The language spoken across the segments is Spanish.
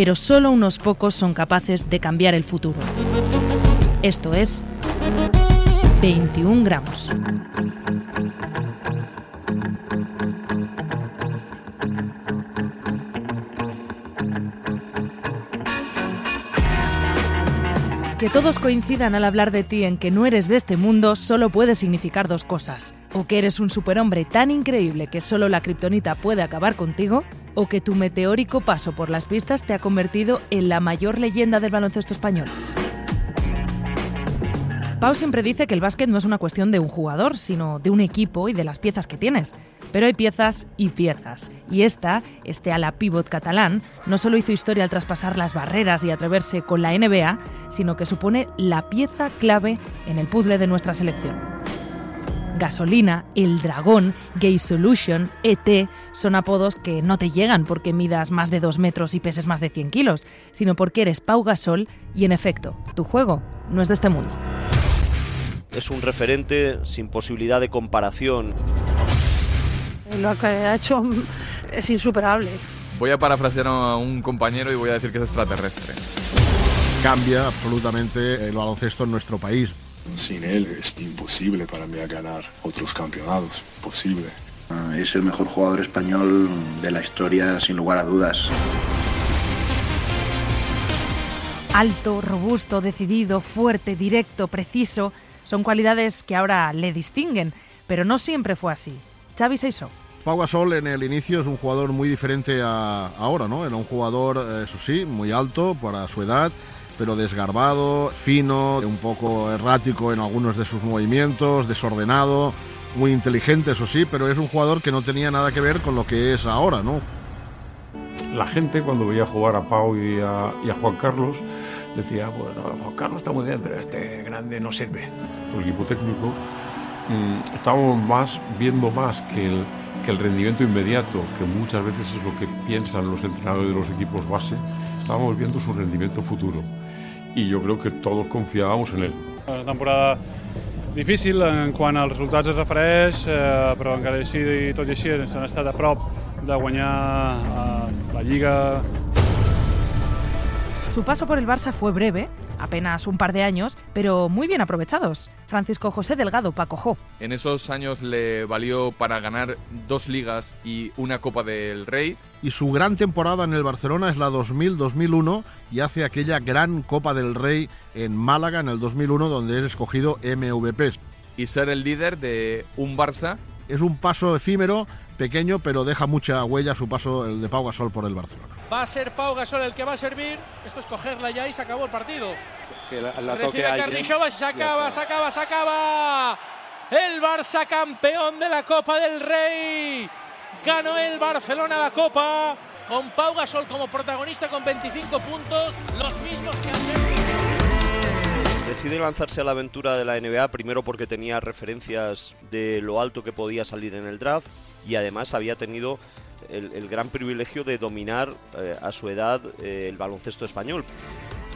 pero solo unos pocos son capaces de cambiar el futuro. Esto es 21 gramos. Que todos coincidan al hablar de ti en que no eres de este mundo solo puede significar dos cosas. O que eres un superhombre tan increíble que solo la kriptonita puede acabar contigo, o que tu meteórico paso por las pistas te ha convertido en la mayor leyenda del baloncesto español. Pau siempre dice que el básquet no es una cuestión de un jugador, sino de un equipo y de las piezas que tienes. Pero hay piezas y piezas. Y esta, este ala pivot catalán, no solo hizo historia al traspasar las barreras y atreverse con la NBA, sino que supone la pieza clave en el puzzle de nuestra selección. Gasolina, El Dragón, Gay Solution, ET son apodos que no te llegan porque midas más de 2 metros y peses más de 100 kilos, sino porque eres Pau Gasol y en efecto, tu juego no es de este mundo es un referente sin posibilidad de comparación. Lo que ha hecho es insuperable. Voy a parafrasear a un compañero y voy a decir que es extraterrestre. Cambia absolutamente el baloncesto en nuestro país. Sin él es imposible para mí ganar otros campeonatos. Posible. Ah, es el mejor jugador español de la historia, sin lugar a dudas. Alto, robusto, decidido, fuerte, directo, preciso son cualidades que ahora le distinguen, pero no siempre fue así. Xavi Seiso. Pau Gasol en el inicio es un jugador muy diferente a ahora, ¿no? Era un jugador, eh, eso sí, muy alto para su edad, pero desgarbado, fino, un poco errático en algunos de sus movimientos, desordenado, muy inteligente, eso sí, pero es un jugador que no tenía nada que ver con lo que es ahora, ¿no? La gente cuando veía jugar a Pau y a, y a Juan Carlos decía, bueno, Juan Carlos está muy bien, pero este grande no sirve. El equipo técnico mm, estábamos más viendo más que el, que el rendimiento inmediato, que muchas veces es lo que piensan los entrenadores de los equipos base, estábamos viendo su rendimiento futuro. Y yo creo que todos confiábamos en él. Una temporada difícil en quant als resultats es refereix, eh, però encara així i tot i així s'han estat a prop de guanyar eh, la Lliga su paso por el Barça fue breve, apenas un par de años, pero muy bien aprovechados. Francisco José Delgado Paco En esos años le valió para ganar dos ligas y una Copa del Rey. Y su gran temporada en el Barcelona es la 2000-2001 y hace aquella gran Copa del Rey en Málaga en el 2001 donde es escogido MVP. Y ser el líder de un Barça. Es un paso efímero, pequeño, pero deja mucha huella su paso el de Pau Gasol por el Barcelona. Va a ser Pau Gasol el que va a servir. Esto es cogerla ya y se acabó el partido. Que la, la toque se acaba, se acaba, se acaba. El Barça campeón de la Copa del Rey. Ganó el Barcelona la Copa con Pau Gasol como protagonista con 25 puntos, los mismos que antes. Decide lanzarse a la aventura de la NBA primero porque tenía referencias de lo alto que podía salir en el draft y además había tenido el, gran privilegio de dominar eh, a su edad eh, el baloncesto español.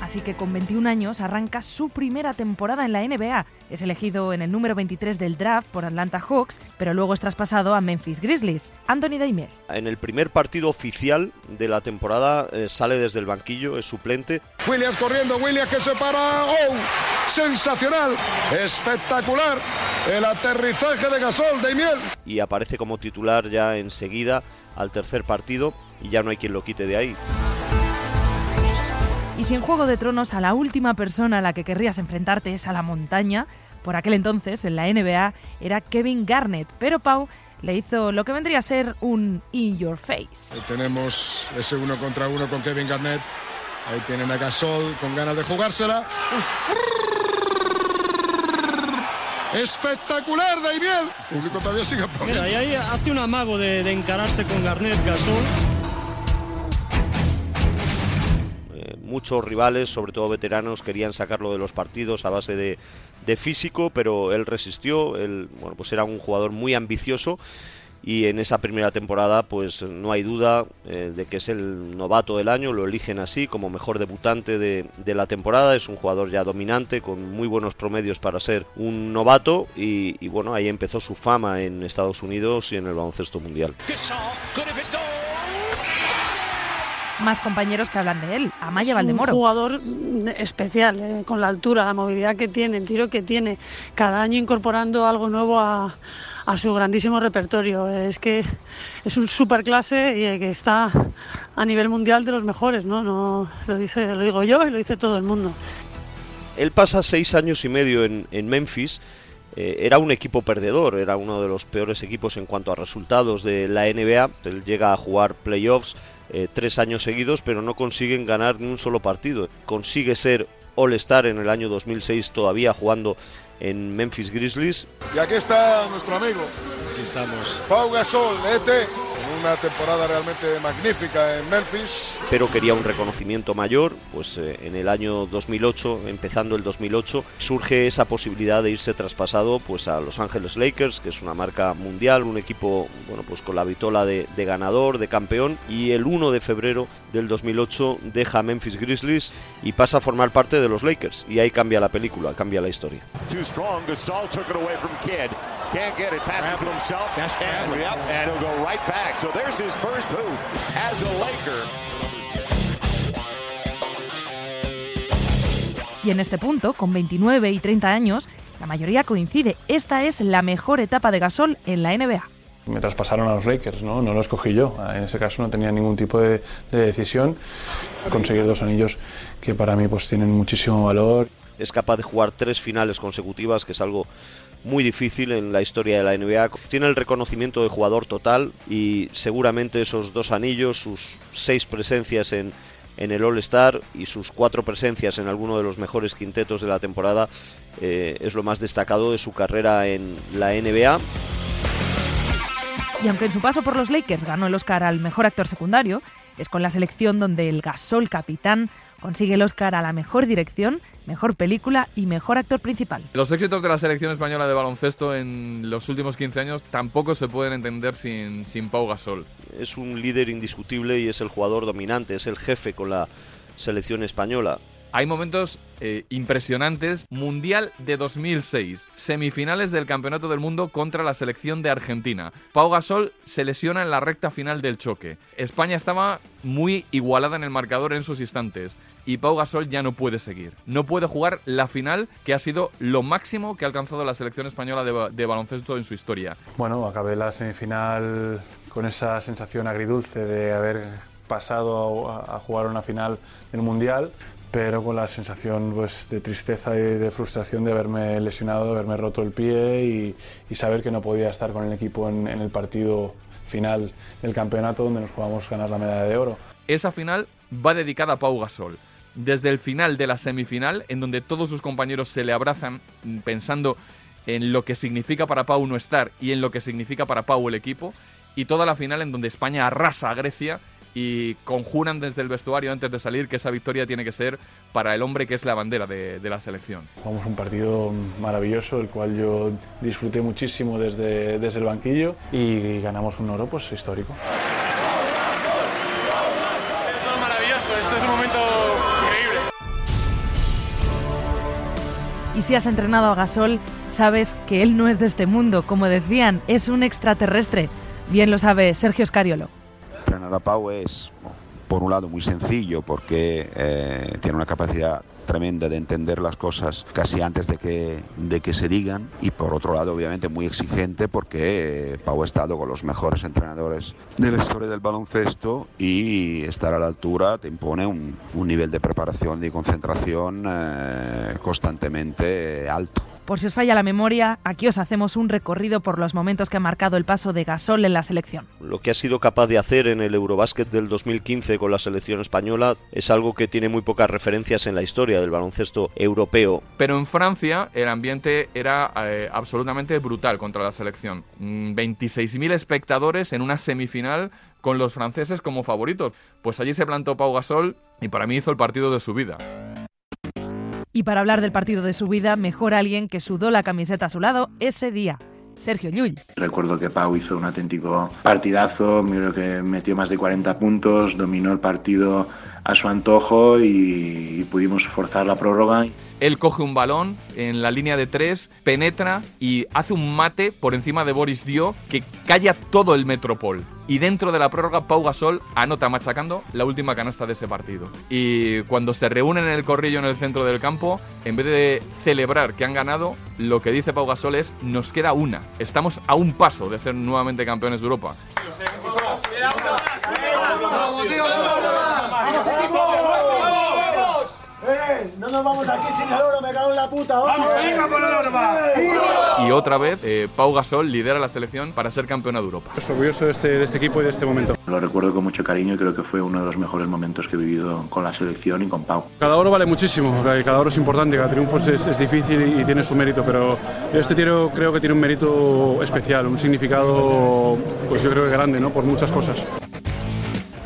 Así que con 21 años arranca su primera temporada en la NBA. Es elegido en el número 23 del draft por Atlanta Hawks, pero luego es traspasado a Memphis Grizzlies. Anthony Daimiel. En el primer partido oficial de la temporada eh, sale desde el banquillo, es suplente. Williams corriendo, Williams que se para. ¡Oh! Sensacional, espectacular. El aterrizaje de Gasol, Daimiel. Y aparece como titular ya enseguida al tercer partido y ya no hay quien lo quite de ahí. Y si en Juego de Tronos a la última persona a la que querrías enfrentarte es a la montaña, por aquel entonces en la NBA era Kevin Garnett, pero Pau le hizo lo que vendría a ser un in your face. Ahí tenemos ese uno contra uno con Kevin Garnett. Ahí tienen a Gasol con ganas de jugársela. Espectacular, Daimiel. El público todavía sigue Mira, y ahí hace un amago de, de encararse con Garnett Gasol. muchos rivales, sobre todo veteranos, querían sacarlo de los partidos a base de, de físico, pero él resistió, él bueno, pues era un jugador muy ambicioso y en esa primera temporada pues no hay duda eh, de que es el novato del año, lo eligen así como mejor debutante de, de, la temporada, es un jugador ya dominante con muy buenos promedios para ser un novato y, y bueno, ahí empezó su fama en Estados Unidos y en el baloncesto mundial. Más compañeros que hablan de él, Amaya Valdemoro. Un jugador especial, eh, con la altura, la movilidad que tiene, el tiro que tiene, cada año incorporando algo nuevo a, a su grandísimo repertorio. Es que es un superclase y que está a nivel mundial de los mejores, ¿no? no lo, dice, lo digo yo y lo dice todo el mundo. Él pasa seis años y medio en, en Memphis. Eh, era un equipo perdedor, era uno de los peores equipos en cuanto a resultados de la NBA. Él llega a jugar playoffs eh, tres años seguidos, pero no consiguen ganar ni un solo partido. Consigue ser All-Star en el año 2006 todavía jugando en Memphis Grizzlies. Y aquí está nuestro amigo. Aquí estamos. Pau Gasol, ET, una temporada realmente magnífica en Memphis. Pero quería un reconocimiento mayor, pues eh, en el año 2008, empezando el 2008, surge esa posibilidad de irse traspasado pues a Los Ángeles Lakers, que es una marca mundial, un equipo bueno pues con la vitola de, de ganador, de campeón, y el 1 de febrero del 2008 deja Memphis Grizzlies y pasa a formar parte de los Lakers, y ahí cambia la película, cambia la historia. Too strong, Gasol took it away from Kidd. Can't get it, pass it to himself, and, yep, and he'll go right back. So there's his first as a Laker. Y en este punto, con 29 y 30 años, la mayoría coincide. Esta es la mejor etapa de Gasol en la NBA. Me traspasaron a los Lakers, ¿no? no lo escogí yo. En ese caso no tenía ningún tipo de, de decisión. Conseguir dos anillos que para mí pues tienen muchísimo valor. Es capaz de jugar tres finales consecutivas, que es algo muy difícil en la historia de la NBA. Tiene el reconocimiento de jugador total y seguramente esos dos anillos, sus seis presencias en, en el All-Star y sus cuatro presencias en alguno de los mejores quintetos de la temporada eh, es lo más destacado de su carrera en la NBA. Y aunque en su paso por los Lakers ganó el Oscar al mejor actor secundario, es con la selección donde el Gasol capitán consigue el Oscar a la mejor dirección, mejor película y mejor actor principal. Los éxitos de la selección española de baloncesto en los últimos 15 años tampoco se pueden entender sin, sin Pau Gasol. Es un líder indiscutible y es el jugador dominante, es el jefe con la selección española. Hay momentos eh, impresionantes. Mundial de 2006. Semifinales del Campeonato del Mundo contra la selección de Argentina. Pau Gasol se lesiona en la recta final del choque. España estaba muy igualada en el marcador en esos instantes. Y Pau Gasol ya no puede seguir. No puede jugar la final que ha sido lo máximo que ha alcanzado la selección española de, baloncesto en su historia. Bueno, acabé la semifinal con esa sensación agridulce de haber pasado a, a jugar una final del Mundial pero con la sensación pues, de tristeza y de frustración de haberme lesionado, de haberme roto el pie y, y saber que no podía estar con el equipo en, en, el partido final del campeonato donde nos jugamos ganar la medalla de oro. Esa final va dedicada a Pau Gasol. Desde el final de la semifinal, en donde todos sus compañeros se le abrazan pensando en lo que significa para Pau no estar y en lo que significa para Pau el equipo, y toda la final en donde España arrasa a Grecia y conjuran desde el vestuario antes de salir que esa victoria tiene que ser para el hombre que es la bandera de, de, la selección. Jugamos un partido maravilloso, el cual yo disfruté muchísimo desde, desde el banquillo y ganamos un oro pues histórico. Esto es maravilloso, esto es un momento increíble. Y si has entrenado a Gasol, sabes que él no es de este mundo, como decían, es un extraterrestre. Bien lo sabe Sergio Scariolo entrenar a Pau es, por un lado, muy sencillo porque eh, tiene una capacidad tremenda de entender las cosas casi antes de que, de que se digan y por otro lado obviamente muy exigente porque eh, Pau ha estado con los mejores entrenadores de la historia del baloncesto y estar a la altura te impone un, un nivel de preparación y concentración eh, constantemente alto. Por si os falla la memoria, aquí os hacemos un recorrido por los momentos que ha marcado el paso de Gasol en la selección. Lo que ha sido capaz de hacer en el Eurobásquet del 2015 con la selección española es algo que tiene muy pocas referencias en la historia del baloncesto europeo. Pero en Francia el ambiente era eh, absolutamente brutal contra la selección. 26.000 espectadores en una semifinal con los franceses como favoritos. Pues allí se plantó Pau Gasol y para mí hizo el partido de su vida. Y para hablar del partido de su vida, mejor alguien que sudó la camiseta a su lado ese día. Sergio Llull. Recuerdo que Pau hizo un auténtico partidazo, creo que metió más de 40 puntos, dominó el partido a su antojo y, y pudimos forzar la prórroga. Él coge un balón en la línea de tres, penetra y hace un mate por encima de Boris Dio que calla todo el Metropol. Y dentro de la prórroga, Pau Gasol anota machacando la última canasta de ese partido. Y cuando se reúnen en el corrillo en el centro del campo, en vez de celebrar que han ganado, lo que dice Pau Gasol es: nos queda una. Estamos a un paso de ser nuevamente campeones de Europa. ¡Eh! No nos vamos aquí sin el oro, me cago en la puta. ¡Vamos, venga por el oro, va! Y otra vez, eh, Pau Gasol lidera la selección para ser campeona de Europa. Estoy orgulloso de este, de este equipo y de este momento. Lo recuerdo con mucho cariño y creo que fue uno de los mejores momentos que he vivido con la selección y con Pau. Cada oro vale muchísimo, cada oro es importante, cada triunfo es, es difícil y, y tiene su mérito, pero este tiro creo que tiene un mérito especial, un significado, pues yo creo que grande, ¿no? Por muchas cosas.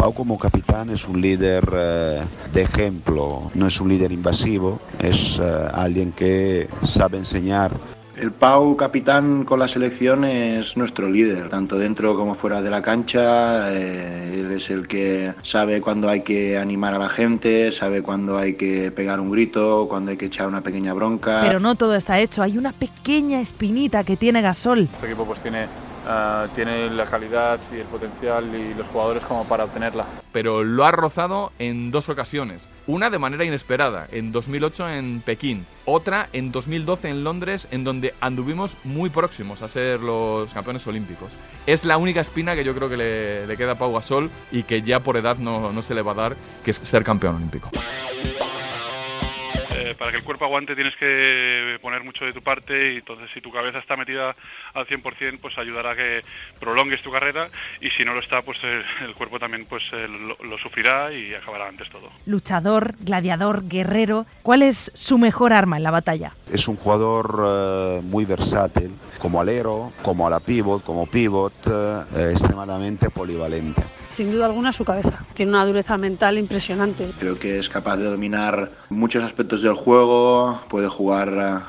Pau como capitán es un líder eh, de ejemplo, no es un líder invasivo, es eh, alguien que sabe enseñar. El Pau, capitán con la selección, es nuestro líder, tanto dentro como fuera de la cancha. Eh, él es el que sabe cuándo hay que animar a la gente, sabe cuándo hay que pegar un grito, cuándo hay que echar una pequeña bronca. Pero no todo está hecho, hay una pequeña espinita que tiene Gasol. Este equipo pues tiene Uh, tiene la calidad y el potencial y los jugadores como para obtenerla. Pero lo ha rozado en dos ocasiones. Una de manera inesperada, en 2008 en Pekín. Otra en 2012 en Londres, en donde anduvimos muy próximos a ser los campeones olímpicos. Es la única espina que yo creo que le, le queda a Pau Gasol y que ya por edad no, no se le va a dar, que es ser campeón olímpico para que el cuerpo aguante tienes que poner mucho de tu parte y entonces si tu cabeza está metida al 100% pues ayudará a que prolongues tu carrera y si no lo está pues el, el cuerpo también pues lo, lo, sufrirá y acabará antes todo. Luchador, gladiador, guerrero, ¿cuál es su mejor arma en la batalla? Es un jugador uh, muy versátil, como alero, como a la pivot, como pivot, uh, extremadamente polivalente sin duda alguna su cabeza. Tiene una dureza mental impresionante. Creo que es capaz de dominar muchos aspectos del juego, puede jugar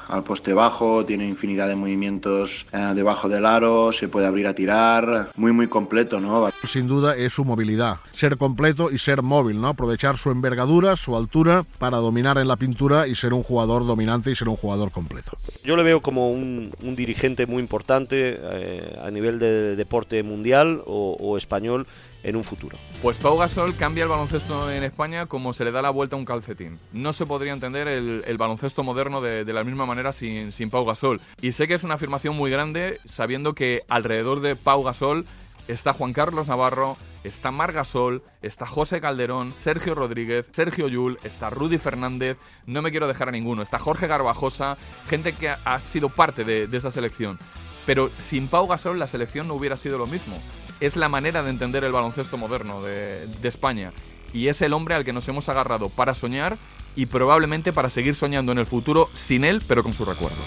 uh, al poste bajo, tiene infinidad de movimientos uh, debajo del aro, se puede abrir a tirar, muy muy completo, ¿no? Sin duda es su movilidad, ser completo y ser móvil, ¿no? Aprovechar su envergadura, su altura para dominar en la pintura y ser un jugador dominante y ser un jugador completo. Yo le veo como un, un dirigente muy importante eh, a nivel de deporte mundial o, o español en un futuro. Pues Pau Gasol cambia el baloncesto en España como se le da la vuelta a un calcetín. No se podría entender el, baloncesto moderno de, la misma manera sin, sin Pau Gasol. Y sé que es una afirmación muy grande sabiendo que alrededor de Pau Gasol está Juan Carlos Navarro, está Mar Gasol, está José Calderón, Sergio Rodríguez, Sergio Yul, está Rudy Fernández, no me quiero dejar a ninguno, está Jorge Garbajosa, gente que ha, ha sido parte de, de esa selección. Pero sin Pau Gasol la selección no hubiera sido lo mismo es la manera de entender el baloncesto moderno de, España. Y es el hombre al que nos hemos agarrado para soñar y probablemente para seguir soñando en el futuro sin él, pero con su recuerdo.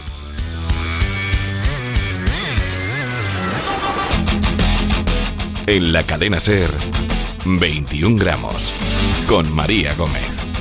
En la cadena Ser, 21 gramos, con María Gómez.